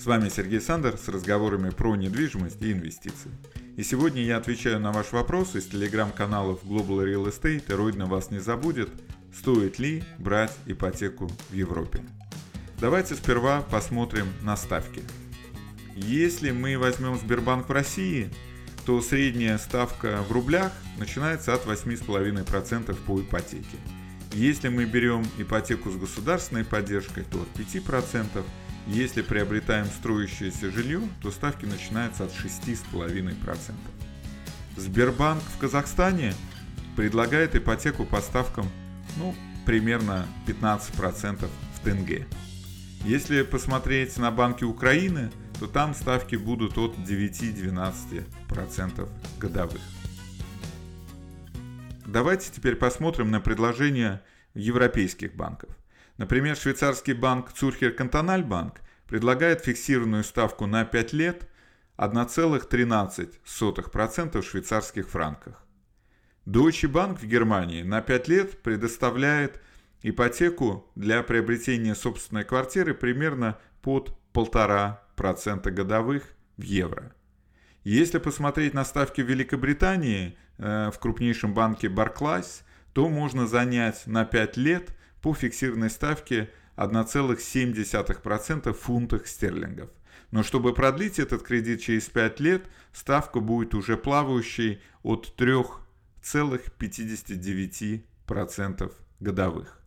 С вами Сергей Сандер с разговорами про недвижимость и инвестиции. И сегодня я отвечаю на ваш вопрос из телеграм-каналов Global Real Estate и Родина вас не забудет, стоит ли брать ипотеку в Европе. Давайте сперва посмотрим на ставки. Если мы возьмем Сбербанк в России, то средняя ставка в рублях начинается от 8,5% по ипотеке. Если мы берем ипотеку с государственной поддержкой, то от 5%. Если приобретаем строящееся жилье, то ставки начинаются от 6,5%. Сбербанк в Казахстане предлагает ипотеку по ставкам ну, примерно 15% в тенге. Если посмотреть на банки Украины, то там ставки будут от 9-12% годовых. Давайте теперь посмотрим на предложения европейских банков. Например, швейцарский банк Цурхер Кантональбанк предлагает фиксированную ставку на 5 лет 1,13% в швейцарских франках. Deutsche Bank в Германии на 5 лет предоставляет ипотеку для приобретения собственной квартиры примерно под 1,5% годовых в евро. Если посмотреть на ставки в Великобритании э, в крупнейшем банке Barclays, то можно занять на 5 лет по фиксированной ставке 1,7% в фунтах стерлингов. Но чтобы продлить этот кредит через 5 лет, ставка будет уже плавающей от 3,59% годовых.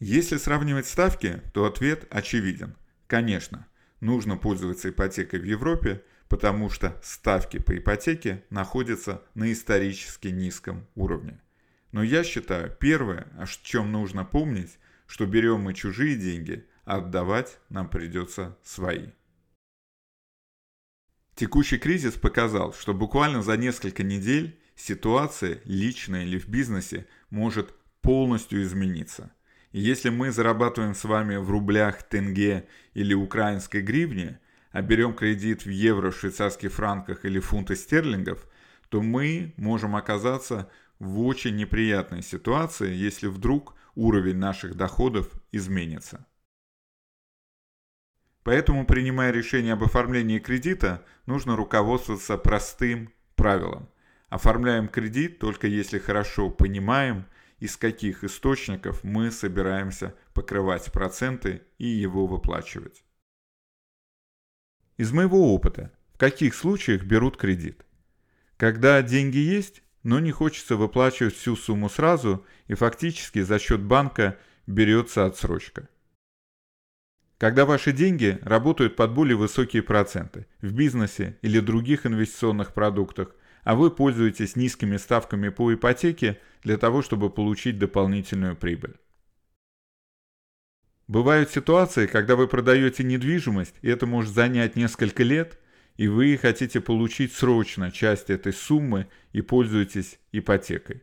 Если сравнивать ставки, то ответ очевиден. Конечно, нужно пользоваться ипотекой в Европе, потому что ставки по ипотеке находятся на исторически низком уровне. Но я считаю, первое, о чем нужно помнить, что берем мы чужие деньги, а отдавать нам придется свои. Текущий кризис показал, что буквально за несколько недель ситуация, личная или в бизнесе, может полностью измениться – если мы зарабатываем с вами в рублях, тенге или украинской гривне, а берем кредит в евро, швейцарских франках или фунты стерлингов, то мы можем оказаться в очень неприятной ситуации, если вдруг уровень наших доходов изменится. Поэтому, принимая решение об оформлении кредита, нужно руководствоваться простым правилом. Оформляем кредит только если хорошо понимаем, из каких источников мы собираемся покрывать проценты и его выплачивать. Из моего опыта, в каких случаях берут кредит? Когда деньги есть, но не хочется выплачивать всю сумму сразу и фактически за счет банка берется отсрочка. Когда ваши деньги работают под более высокие проценты в бизнесе или других инвестиционных продуктах, а вы пользуетесь низкими ставками по ипотеке для того, чтобы получить дополнительную прибыль. Бывают ситуации, когда вы продаете недвижимость, и это может занять несколько лет, и вы хотите получить срочно часть этой суммы и пользуетесь ипотекой.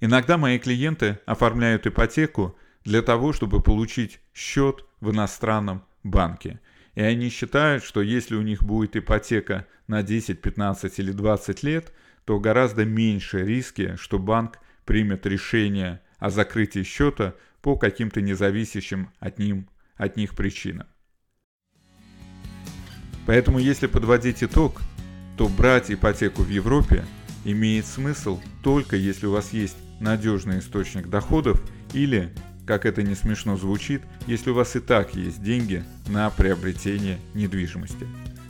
Иногда мои клиенты оформляют ипотеку для того, чтобы получить счет в иностранном банке – и они считают, что если у них будет ипотека на 10, 15 или 20 лет, то гораздо меньше риски, что банк примет решение о закрытии счета по каким-то независящим от, ним, от них причинам. Поэтому если подводить итог, то брать ипотеку в Европе имеет смысл только если у вас есть надежный источник доходов или как это не смешно звучит, если у вас и так есть деньги на приобретение недвижимости.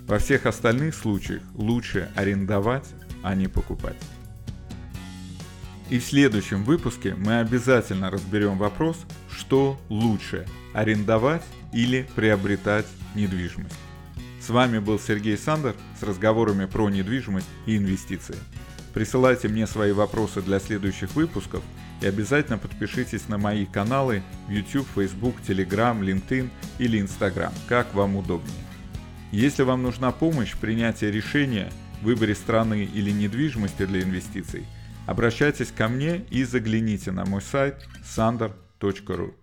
Во всех остальных случаях лучше арендовать, а не покупать. И в следующем выпуске мы обязательно разберем вопрос, что лучше – арендовать или приобретать недвижимость. С вами был Сергей Сандер с разговорами про недвижимость и инвестиции. Присылайте мне свои вопросы для следующих выпусков – и обязательно подпишитесь на мои каналы YouTube, Facebook, Telegram, LinkedIn или Instagram, как вам удобнее. Если вам нужна помощь в принятии решения, выборе страны или недвижимости для инвестиций, обращайтесь ко мне и загляните на мой сайт sander.ru.